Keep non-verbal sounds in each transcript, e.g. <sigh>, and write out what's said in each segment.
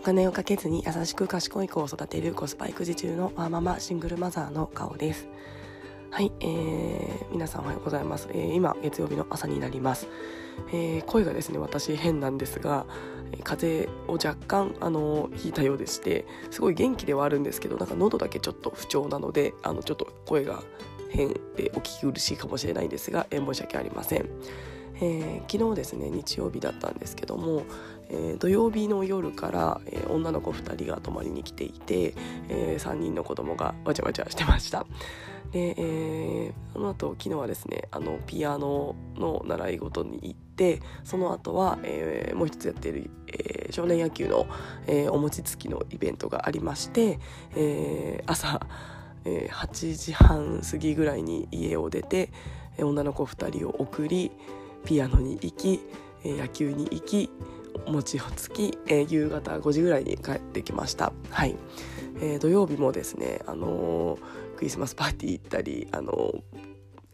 お金をかけずに優しく賢い子を育てるコスパ育児中のワーママシングルマザーの顔です。はい、えー、皆さんおはようございます、えー、今月曜日の朝になります、えー、声がですね私変なんですが風邪を若干あのひいたようでしてすごい元気ではあるんですけどなんか喉だけちょっと不調なのであのちょっと声が変でお聞き苦しいかもしれないんですが、えー、申し訳ありません。えー、昨日ですね日曜日だったんですけども、えー、土曜日の夜から、えー、女の子2人が泊まりに来ていて、え3人の子供がわちゃわちゃしてました。で、えその後昨日はですねあのピアノの習い事に行ってその後は、えもう一つやっている、え少年野球の、えお餅つきのイベントがありまして、え朝え8時半過ぎぐらいに家を出て女の子2人を送りピアノに行き、野球に行き餅をつき、え夕方5時ぐらいに帰ってきました。はい、えー、土曜日もですねあのー、クリスマスパーティー行ったりあのー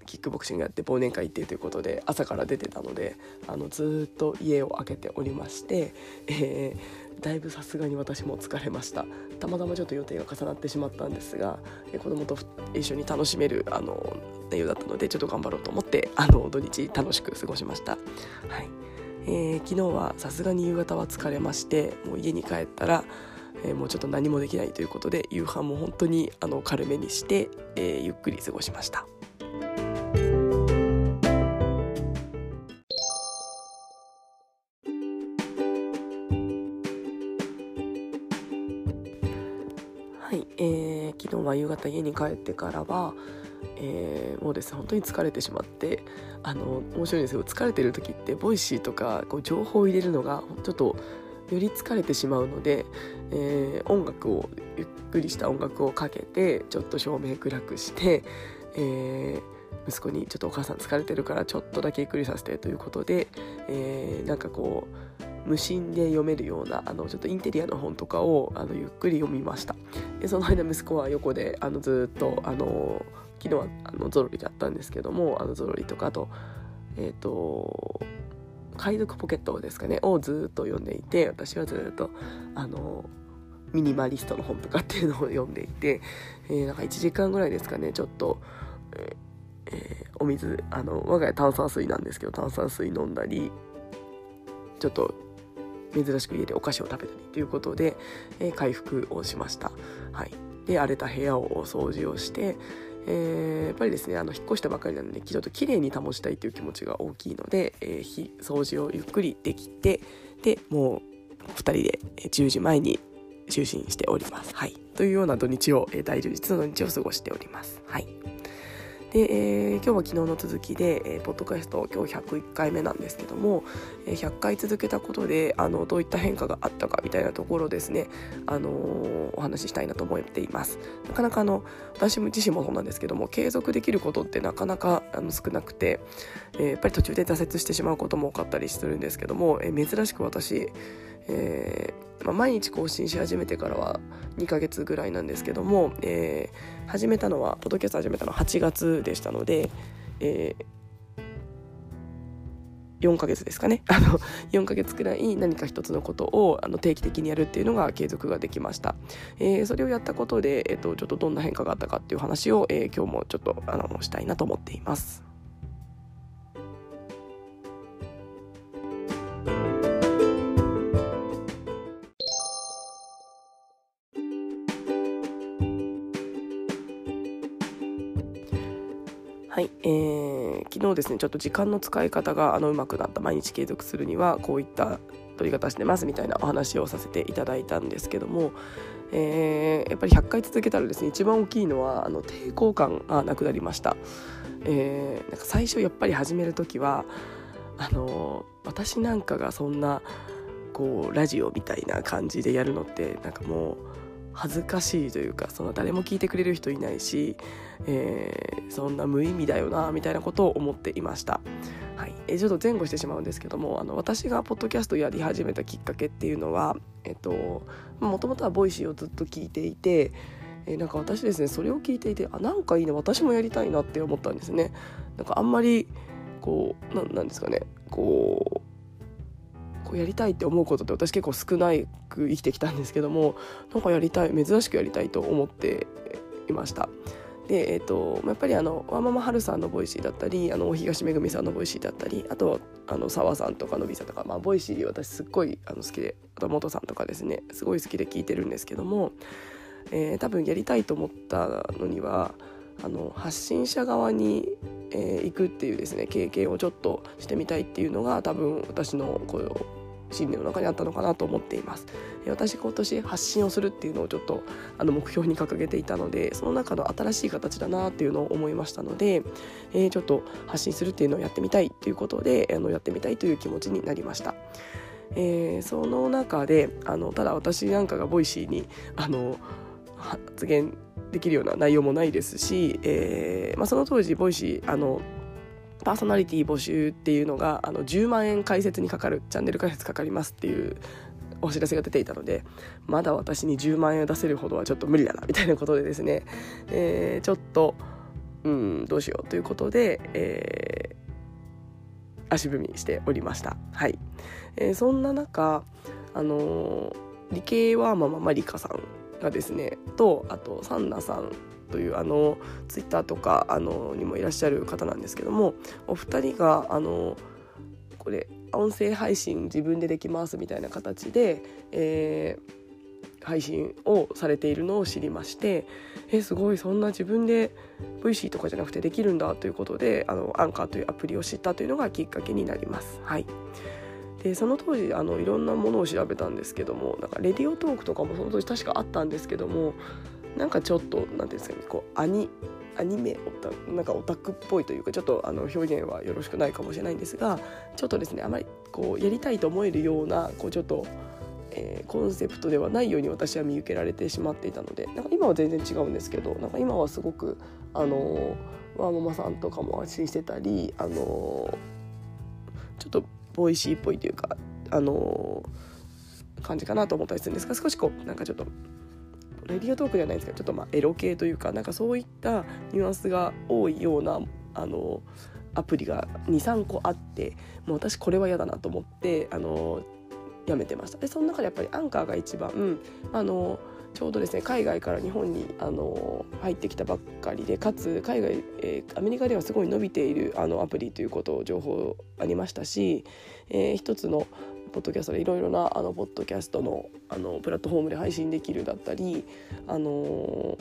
キックボクシングやって忘年会行ってということで朝から出てたのであのずっと家を空けておりまして、えー、だいぶさすがに私も疲れました。たまたまちょっと予定が重なってしまったんですが、えー、子供と一緒に楽しめるあの内容だったのでちょっと頑張ろうと思ってあの土日楽しく過ごしました。はい。えー、昨日はさすがに夕方は疲れましてもう家に帰ったらえー、もうちょっと何もできないということで夕飯も本当にあの軽めにして、えー、ゆっくり過ごしました。はい、えー、昨日は夕方家に帰ってからは、えー、もうですね本当に疲れてしまってあの面白いんですけど疲れてる時って Voicy とかこう情報を入れるのがちょっとより疲れてしまうので、えー、音楽をゆっくりした音楽をかけてちょっと照明暗くして、えー、息子に「ちょっとお母さん疲れてるからちょっとだけゆっくりさせて」ということで、えー、なんかこう無心で読めるようなあのちょっとインテリアの本とかをあのゆっくり読みました。でその間息子は横であのずっとあの昨日はあのゾロリだったんですけどもあのゾロリとかあとえっ、ー、と海賊ポケットですかねをずっと読んでいて私はずっとあのミニマリストの本とかっていうのを読んでいて、えー、なんか1時間ぐらいですかねちょっと、えー、お水あの我が家炭酸水なんですけど炭酸水飲んだりちょっと珍しく家でお菓子を食べたりということで、えー、回復をしました。はい、で荒れた部屋を掃除をして、えー、やっぱりですねあの引っ越したばかりなのでちょっと綺麗に保ちたいという気持ちが大きいので、えー、掃除をゆっくりできてでもう2人で10時前に就寝しております。はい、というような土日を、えー、大充実の土日を過ごしております。はいで、えー、今日は昨日の続きで、えー、ポッドキャスト今日101回目なんですけども、えー、100回続けたことであのどういった変化があったかみたいなところですね、あのー、お話ししたいなと思っています。なかなかあの私自身もそうなんですけども継続できることってなかなかあの少なくて、えー、やっぱり途中で挫折してしまうことも多かったりするんですけども、えー、珍しく私、えーまあ、毎日更新し始めてからは2ヶ月ぐらいなんですけども、えー、始めたのはポッドキャスト始めたのは8月でしたので、えー、4ヶ月ですかね。あの4ヶ月くらい何か一つのことをあの定期的にやるっていうのが継続ができました、えー、それをやったことで、えーと、ちょっとどんな変化があったかっていう話を、えー、今日もちょっとあのしたいなと思っています。はい、えー、昨日ですねちょっと時間の使い方があのうまくなった毎日継続するにはこういった取り方してますみたいなお話をさせていただいたんですけども、えー、やっぱり100回続けたらですね一番大きいのはあの抵抗感がなくなりました、えー、なんか最初やっぱり始める時はあの私なんかがそんなこうラジオみたいな感じでやるのってなんかもう恥ずかしいというかその誰も聞いてくれる人いないし、えー、そんな無意味だよなみたいなことを思っていました。はい、えちょっと前後してしまうんですけどもあの私がポッドキャストやり始めたきっかけっていうのはえっともともとは Voicy をずっと聞いていて、えー、なんか私ですねそれを聞いていてあなんかいいね私もやりたいなって思ったんですね。なんかあんまりこうなんですかねこうこうやりたいって思うことって私結構少なく生きてきたんですけどもなんかやりたい珍しくやりたいと思っていました。でえーと、やっぱりあのワーママはるさんの Voicy だったりあの東めぐみさんの Voicy だったりあとあの澤さんとかのびさんとか、まあ、 Voicy 私すっごいあの好きであと元さんとかですねすごい好きで聞いてるんですけども、えー、多分やりたいと思ったのにはあの発信者側に、えー、行くっていうですね経験をちょっとしてみたいっていうのが多分私のこう信念の中にあったのかなと思っています私今年発信をするっていうのをちょっとあの目標に掲げていたのでその中の新しい形だなっていうのを思いましたので、えー、ちょっと発信するっていうのをやってみたいということであのやってみたいという気持ちになりました。えー、その中であのただ私なんかが Voicy にあの発言できるような内容もないですし、えーまあ、その当時 Voicy あのパーソナリティ募集っていうのがあの10万円開設にかかるチャンネル開設かかりますっていうお知らせが出ていたのでまだ私に10万円を出せるほどはちょっと無理だなみたいなことでですね、えー、ちょっとうんどうしようということで、えー、足踏みしておりました。はい、えー、そんな中あの理系はまあままりかさんがですねとあとサンナさんというあのツイッターとかあのにもいらっしゃる方なんですけどもお二人があのこれ音声配信自分でできますみたいな形で、えー、配信をされているのを知りましてえすごいそんな自分で VC とかじゃなくてできるんだということでアンカーというアプリを知ったというのがきっかけになります。はいでその当時あのいろんなものを調べたんですけどもなんかレディオトークとかもその当時確かあったんですけどもなんかちょっと何ていうんですかねこうアニアニメオタなんかオタクっぽいというかちょっとあの表現はよろしくないかもしれないんですがちょっとですねあまりこうやりたいと思えるようなこうちょっと、えー、コンセプトではないように私は見受けられてしまっていたのでなんか今は全然違うんですけどなんか今はすごくあのワーママさんとかも配信してたりあのちょっと Voicy っぽいというかあの感じかなと思ったりするんですが少しこうなんかちょっと Radiotalk ではないですけどちょっとまあエロ系というかなんかそういったニュアンスが多いようなあのアプリが23個あってもう私これは嫌だなと思ってあのやめてました。でその中でやっぱりアンカーが一番あのちょうどですね海外から日本にあの入ってきたばっかりでかつ海外、えー、アメリカではすごい伸びているあのアプリということを情報ありましたし、えー、一つのポッドキャストでいろいろなあのポッドキャストのあのプラットフォームで配信できるだったり、あの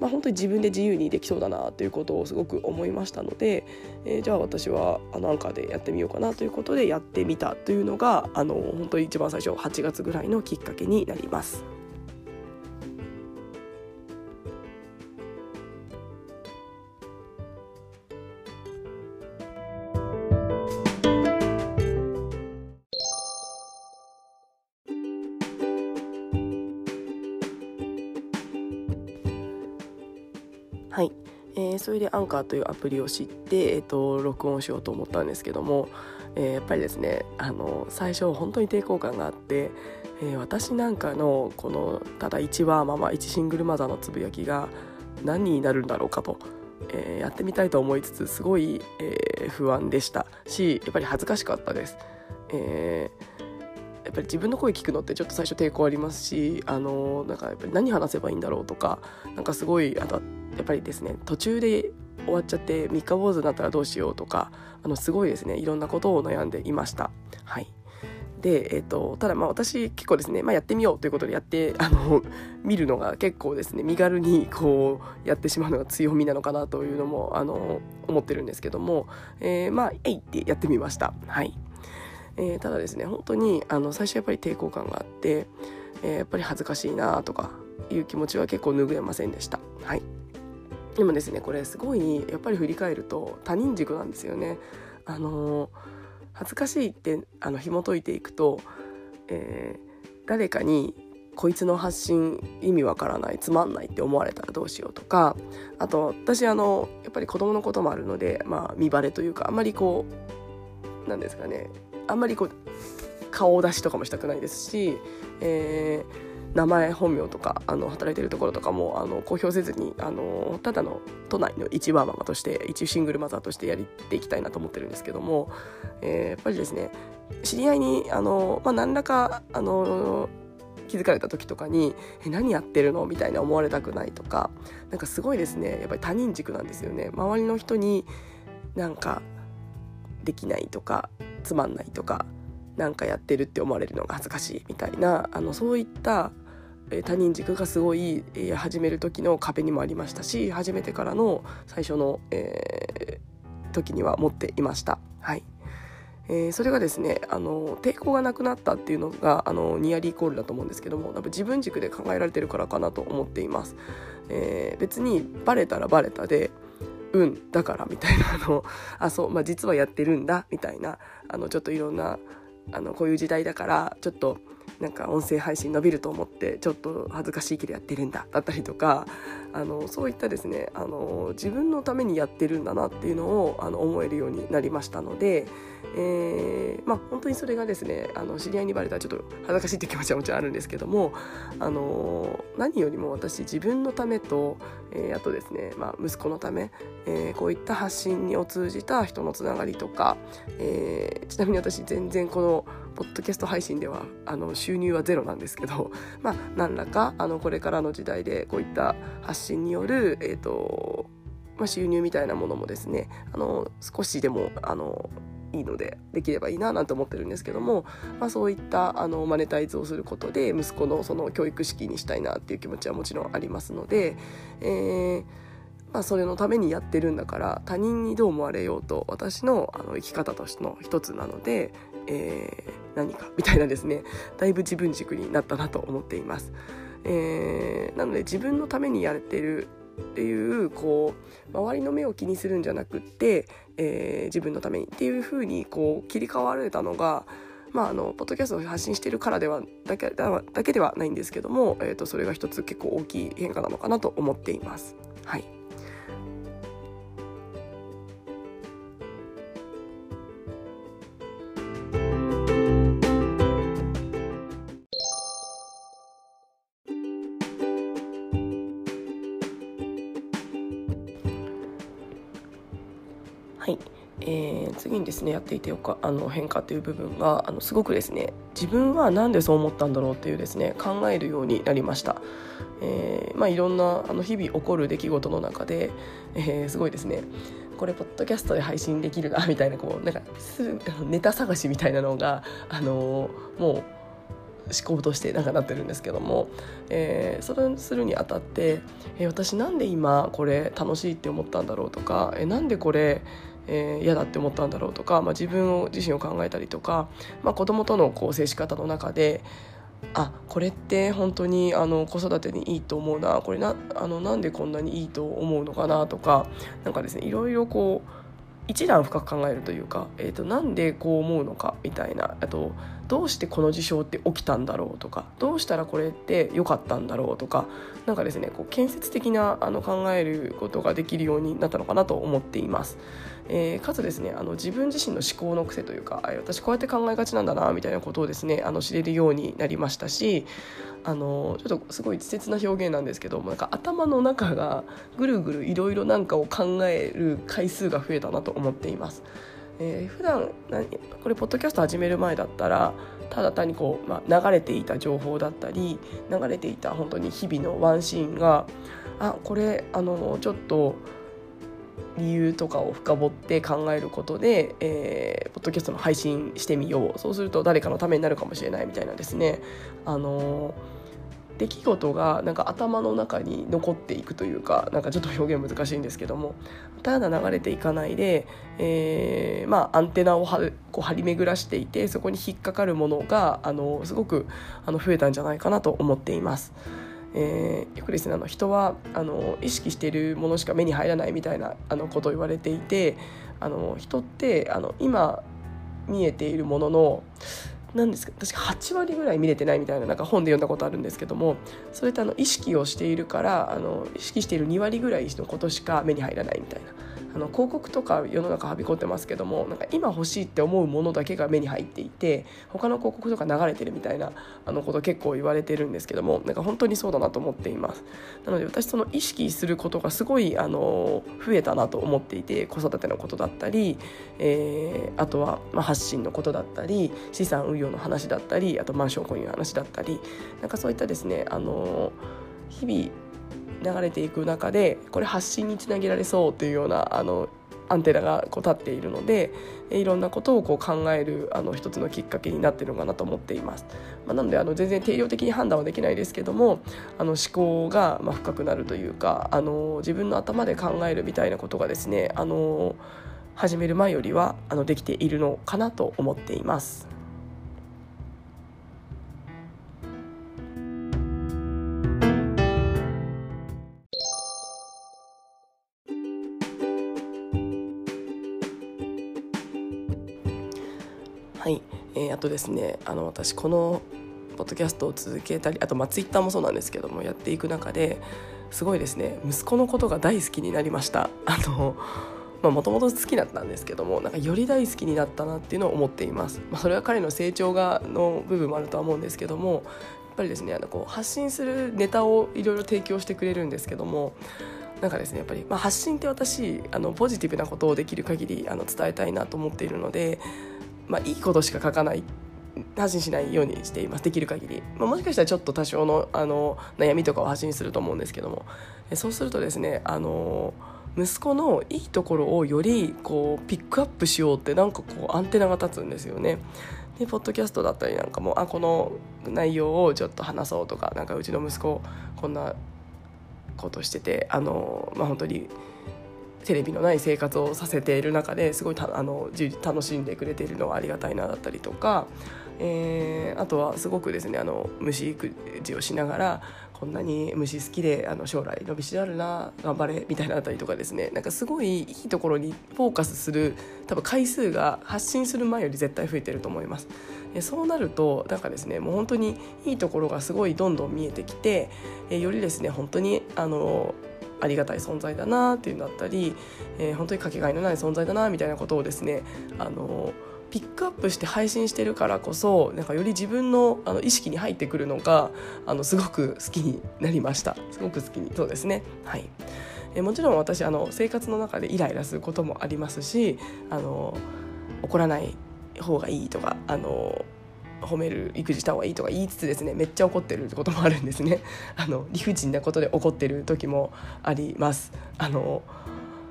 まあ、本当に自分で自由にできそうだなということをすごく思いましたので、えー、じゃあ私はあのアンカーでやってみようかなということでやってみたというのがあの本当に一番最初8月ぐらいのきっかけになります。はい、えー、それでアンカーというアプリを知って、えーと、録音しようと思ったんですけども、えー、やっぱりですねあの最初本当に抵抗感があって、えー、私なんかのこのただ1ワーママ1シングルマザーのつぶやきが何になるんだろうかと、えやってみたいと思いつつすごい、え不安でしたしやっぱり恥ずかしかったです。えやっぱり自分の声聞くのってちょっと最初抵抗ありますしあのなんかやっぱり何話せばいいんだろうとかなんかすごいあとやっぱりですね途中で終わっちゃって三日坊主になったらどうしようとかあのすごいですねいろんなことを悩んでいました。はいで、えーと、ただまあ私結構ですね、まあ、やってみようということでやってあの見るのが結構ですね身軽にこうやってしまうのが強みなのかなというのもあの思ってるんですけども、えー、まあえいってやってみました。はいえー、ただですね本当にあの最初やっぱり抵抗感があって、えー、やっぱり恥ずかしいなとかいう気持ちは結構拭えませんでした。はいでもですねこれすごいやっぱり振り返ると他人軸なんですよね。あの恥ずかしいってあの紐解いていくと、えー、誰かにこいつの発信意味わからないつまんないって思われたらどうしようとかあと私あのやっぱり子供のこともあるので、まあ、見バレというかあんまりこうなんですかねあんまりこう顔出しとかもしたくないですし、えー名前本名とかあの働いてるところとかもあの公表せずにあのただの都内の一ワーママとして一シングルマザーとしてやっていきたいなと思ってるんですけども、えー、やっぱりですね知り合いにあの、まあ、何らかあの気づかれた時とかに「え何やってるの?」みたいな思われたくないとかなんかすごいですねやっぱり他人軸なんですよね周りの人になんかできないとかつまんないとかなんかやってるって思われるのが恥ずかしいみたいなあのそういった他人軸がすごい、え始める時の壁にもありましたし始めてからの最初の、えー、時には持っていました。はいえー、それがですねあの抵抗がなくなったっていうのがあのニアリーイコールだと思うんですけども多分自分軸で考えられてるからかなと思っています。えー、別にバレたらバレたでうんだからみたいなあのあそう、まあ、実はやってるんだみたいなあのちょっといろんなあのこういう時代だからちょっとなんか音声配信伸びると思ってちょっと恥ずかしいけどやってるんだだったりとかあのそういったですねあの自分のためにやってるんだなっていうのをあの思えるようになりましたので、えー、まあ本当にそれがですねあの知り合いにバレたらちょっと恥ずかしいって気持ちはもちろんあるんですけどもあの何よりも私自分のためと、えー、あとですね、まあ、息子のため、えー、こういった発信を通じた人のつながりとか、えー、ちなみに私全然このポッドキャスト配信ではあの収入はゼロなんですけど、まあ、何らかあのこれからの時代でこういった発信による、えーとまあ、収入みたいなものもですねあの少しでもあのいいのでできればいいななんて思ってるんですけども、まあ、そういったあのマネタイズをすることで息子のその教育式にしたいなっていう気持ちはもちろんありますので、えーまあ、それのためにやってるんだから他人にどう思われようと私のあの生き方としての一つなので、えー、何かみたいなですねだいぶ自分軸になったなと思っています。えー、なので自分のためにやれてるっていうこう周りの目を気にするんじゃなくって、えー、自分のためにっていうふうにこう切り替わられたのがまあ、あのポッドキャストを発信しているからではだけだけではないんですけども、えー、とそれが一つ結構大きい変化なのかなと思っています。はいはい、えー、次にですねやっていてよかあの変化という部分があのすごくですね自分は何でそう思ったんだろうっていうですね考えるようになりました、えーまあ、いろんなあの日々起こる出来事の中で、えー、すごいですねこれポッドキャストで配信できるなみたいなこうなんかすネタ探しみたいなのが、あのー、もう思考としてなんかなってるんですけども、えー、それするにあたって、えー、私なんで今これ楽しいって思ったんだろうとか、えー、なんでこれえー、嫌だって思ったんだろうとか、まあ、自分を自身を考えたりとか、まあ、子供とのこう接し方の中であこれって本当にあの子育てにいいと思うなこれなあのなんでこんなにいいと思うのかなとかなんかですねいろいろこう一段深く考えるというか、えーと、なんでこう思うのかみたいなあとどうしてこの事象って起きたんだろうとかどうしたらこれって良かったんだろうとかなんかですねこう建設的なあの考えることができるようになったのかなと思っています。えー、かつですねあの自分自身の思考の癖というか私こうやって考えがちなんだなみたいなことをですねあの知れるようになりましたしあのちょっとすごい稚拙な表現なんですけどもなんか頭の中がぐるぐるいろいろなんかを考える回数が増えたなと思っています。えー、普段何これポッドキャスト始める前だったらただ単にこう、まあ、流れていた情報だったり流れていた本当に日々のワンシーンがあこれあのちょっと理由とかを深掘って考えることで、えー、ポッドキャストの配信してみようそうすると誰かのためになるかもしれないみたいなですねあのー出来事がなんか頭の中に残っていくというかなんかちょっと表現難しいんですけどもただ流れていかないで、えー、まあ、アンテナを張こう張り巡らしていてそこに引っかかるものがあのすごくあの増えたんじゃないかなと思っています。えー、よくですねあの人はあの意識しているものしか目に入らないみたいなあのことを言われていてあの人ってあの今見えているものの何ですか私8割ぐらい見れてないみたいななんか本で読んだことあるんですけどもそれってあの意識をしているからあの意識している2割ぐらいのことしか目に入らないみたいな。あの広告とか世の中はびこってますけどもなんか今欲しいって思うものだけが目に入っていて他の広告とか流れてるみたいなあのこと結構言われてるんですけどもなんか本当にそうだなと思っています。なので私その意識することがすごいあの増えたなと思っていて子育てのことだったり、えー、あとはまあ発信のことだったり資産運用業の話だったりあとマンション購入の話だったりなんかそういったですねあの日々流れていく中でこれ発信につなげられそうというようなあのアンテナがこう立っているのでいろんなことをこう考えるあの一つのきっかけになってるのかなと思っています、まあ、なのであの全然定量的に判断はできないですけどもあの思考がま深くなるというかあの自分の頭で考えるみたいなことがですねあの始める前よりはあのできているのかなと思っています。えー、あとですねあの私このポッドキャストを続けたりあとまあツイッターもそうなんですけどもやっていく中ですごいですね息子のことが大好きになりました。あのもともと好きだったんですけどもなんかより大好きになったなっていうのを思っています、まあ、それは彼の成長がの部分もあるとは思うんですけどもやっぱりですねあのこう発信するネタをいろいろ提供してくれるんですけどもなんかですねやっぱり、まあ、発信って私あのポジティブなことをできる限りあの伝えたいなと思っているのでまあ、いいことしか書かない発信しないようにしています。できる限り、まあ、もしかしたらちょっと多少のあの悩みとかを発信すると思うんですけども。そうするとですねあの息子のいいところをよりこうピックアップしようってなんかこうアンテナが立つんですよね。でポッドキャストだったりなんかもあこの内容をちょっと話そうとかなんかうちの息子こんなことしててあの、まあ、本当にテレビのない生活をさせている中ですごいあの楽しんでくれているのはありがたいなだったりとか、えー、あとはすごくですねあの虫育児をしながらこんなに虫好きであの将来伸びしろあるな頑張れみたいなあったりとかですねなんかすごいいいところにフォーカスする多分回数が発信する前より絶対増えてると思います。そうなるとなんかですねもう本当にいいところがすごいどんどん見えてきてよりですね本当にあのありがたい存在だなっていうのだったり、えー、本当にかけがえのない存在だなみたいなことをですねあのピックアップして配信してるからこそなんかより自分のあの意識に入ってくるのがあのすごく好きになりました。すごく好きにそうですね。はい。えもちろん私あの生活の中でイライラすることもありますしあの怒らない方がいいとかあの褒める育児した方がいいとか言いつつですねめっちゃ怒ってるってこともあるんですね。<laughs> あの理不尽なことで怒ってる時もあります。あの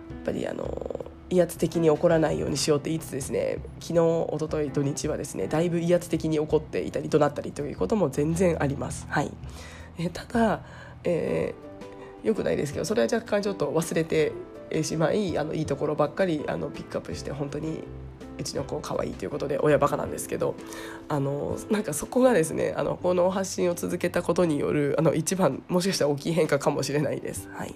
やっぱりあの威圧的に怒らないようにしようって言いつつですね昨日一昨日土日はですねだいぶ威圧的に怒っていたり怒鳴ったりということも全然あります。はい。えただ、えー、よくないですけどそれは若干ちょっと忘れてしまいあのいいところばっかりあのピックアップして本当にうちの子可愛いということで親バカなんですけどあのなんかそこがですねあのこの発信を続けたことによるあの一番もしかしたら大きい変化かもしれないです。はい、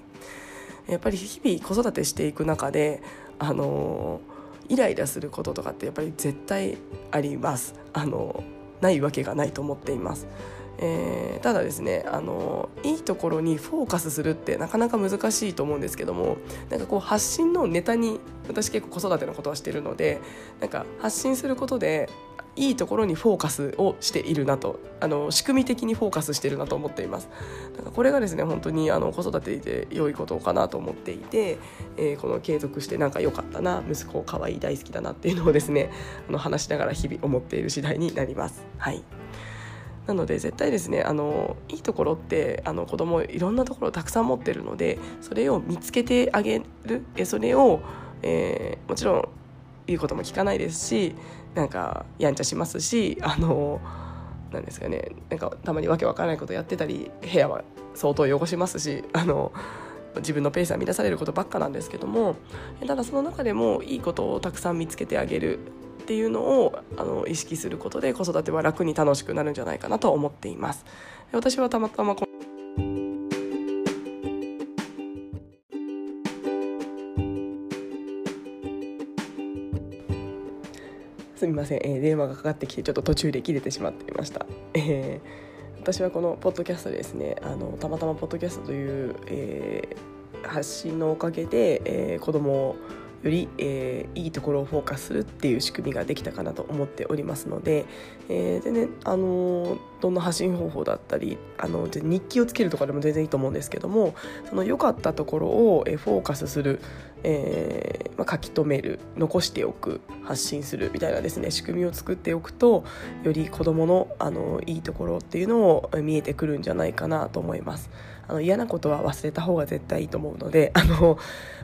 やっぱり日々子育てしていく中であのイライラすることとかってやっぱり絶対ありますあのないわけがないと思っています。えー、ただですねあのいいところにフォーカスするってなかなか難しいと思うんですけどもなんかこう発信のネタに私結構子育てのことはしてるのでなんか発信することでいいところにフォーカスをしているなとあの仕組み的にフォーカスしているなと思っています。なんかこれがですね本当にあの子育てで良いことかなと思っていて、えー、この継続してなんか良かったな息子可愛い大好きだなっていうのをですねあの話しながら日々思っている次第になります。はい。なので絶対ですねあのいいところってあの子供いろんなところをたくさん持ってるのでそれを見つけてあげるそれを、えー、もちろん言うことも聞かないですしなんかやんちゃしますしあのなんですかねなんかたまにわけわからないことやってたり部屋は相当汚しますしあの自分のペースは乱されることばっかなんですけどもただその中でもいいことをたくさん見つけてあげるっていうのをあの意識することで子育ては楽に楽しくなるんじゃないかなと思っています。私はたまたますみません、えー、電話がかかってきてちょっと途中で切れてしまっていました。えー、私はこのポッドキャストでですねあのたまたまポッドキャストという、えー、発信のおかげで、えー、子供をより、えー、いいところをフォーカスするっていう仕組みができたかなと思っておりますので、えー、でね、あのどんな発信方法だったりあの日記をつけるとかでも全然いいと思うんですけどもその良かったところを、フォーカスする、えーまあ、書き留める残しておく発信するみたいなですね仕組みを作っておくとより子どものあのいいところっていうのを見えてくるんじゃないかなと思います。あの嫌なことは忘れた方が絶対いいと思うのであの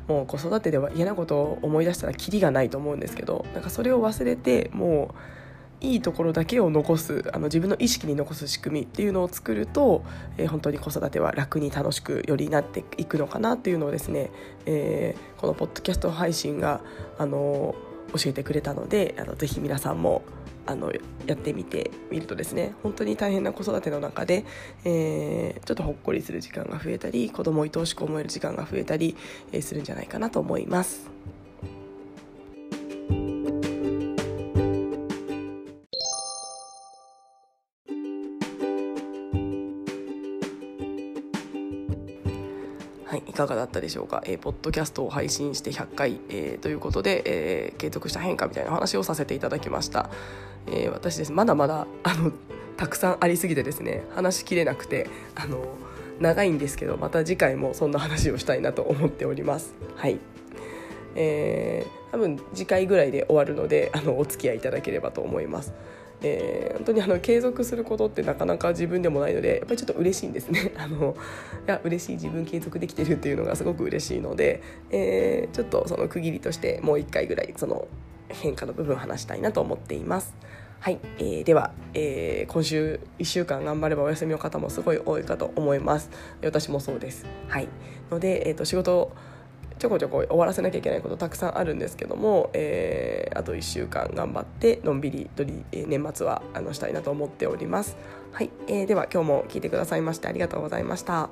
もう子育てでは嫌なことを思い出したらキリがないと思うんですけどなんかそれを忘れてもういいところだけを残すあの自分の意識に残す仕組みっていうのを作ると、えー、本当に子育ては楽に楽しくよりなっていくのかなっていうのをですね、えー、このポッドキャスト配信があの教えてくれたのであのぜひ皆さんもあのやってみてみるとですね本当に大変な子育ての中で、えー、ちょっとほっこりする時間が増えたり子供を愛おしく思える時間が増えたり、えー、するんじゃないかなと思います。かがだったでしょうか、えー、ポッドキャストを配信して100回、えー、ということで、えー、継続した変化みたいな話をさせていただきました、えー、私です。まだまだあのたくさんありすぎてですね話しきれなくてあの長いんですけどまた次回もそんな話をしたいなと思っております。はい。えー、多分次回ぐらいで終わるので <laughs> あのお付き合いいただければと思います。えー、本当にあの継続することってなかなか自分でもないのでやっぱりちょっと嬉しいんですね。<laughs> あのいや嬉しい自分継続できてるっていうのがすごく嬉しいので、えー、ちょっとその区切りとしてもう一回ぐらいその変化の部分話したいなと思っています。はい、えー、では、えー、今週1週間頑張ればお休みの方もすごい多いかと思います。私もそうです。はい。ので、えーと仕事ちょこちょこ終わらせなきゃいけないことたくさんあるんですけども、えー、あと1週間頑張ってのんびりとり、え年末はあのしたいなと思っております。はい、えー、では今日も聞いてくださいましてありがとうございました。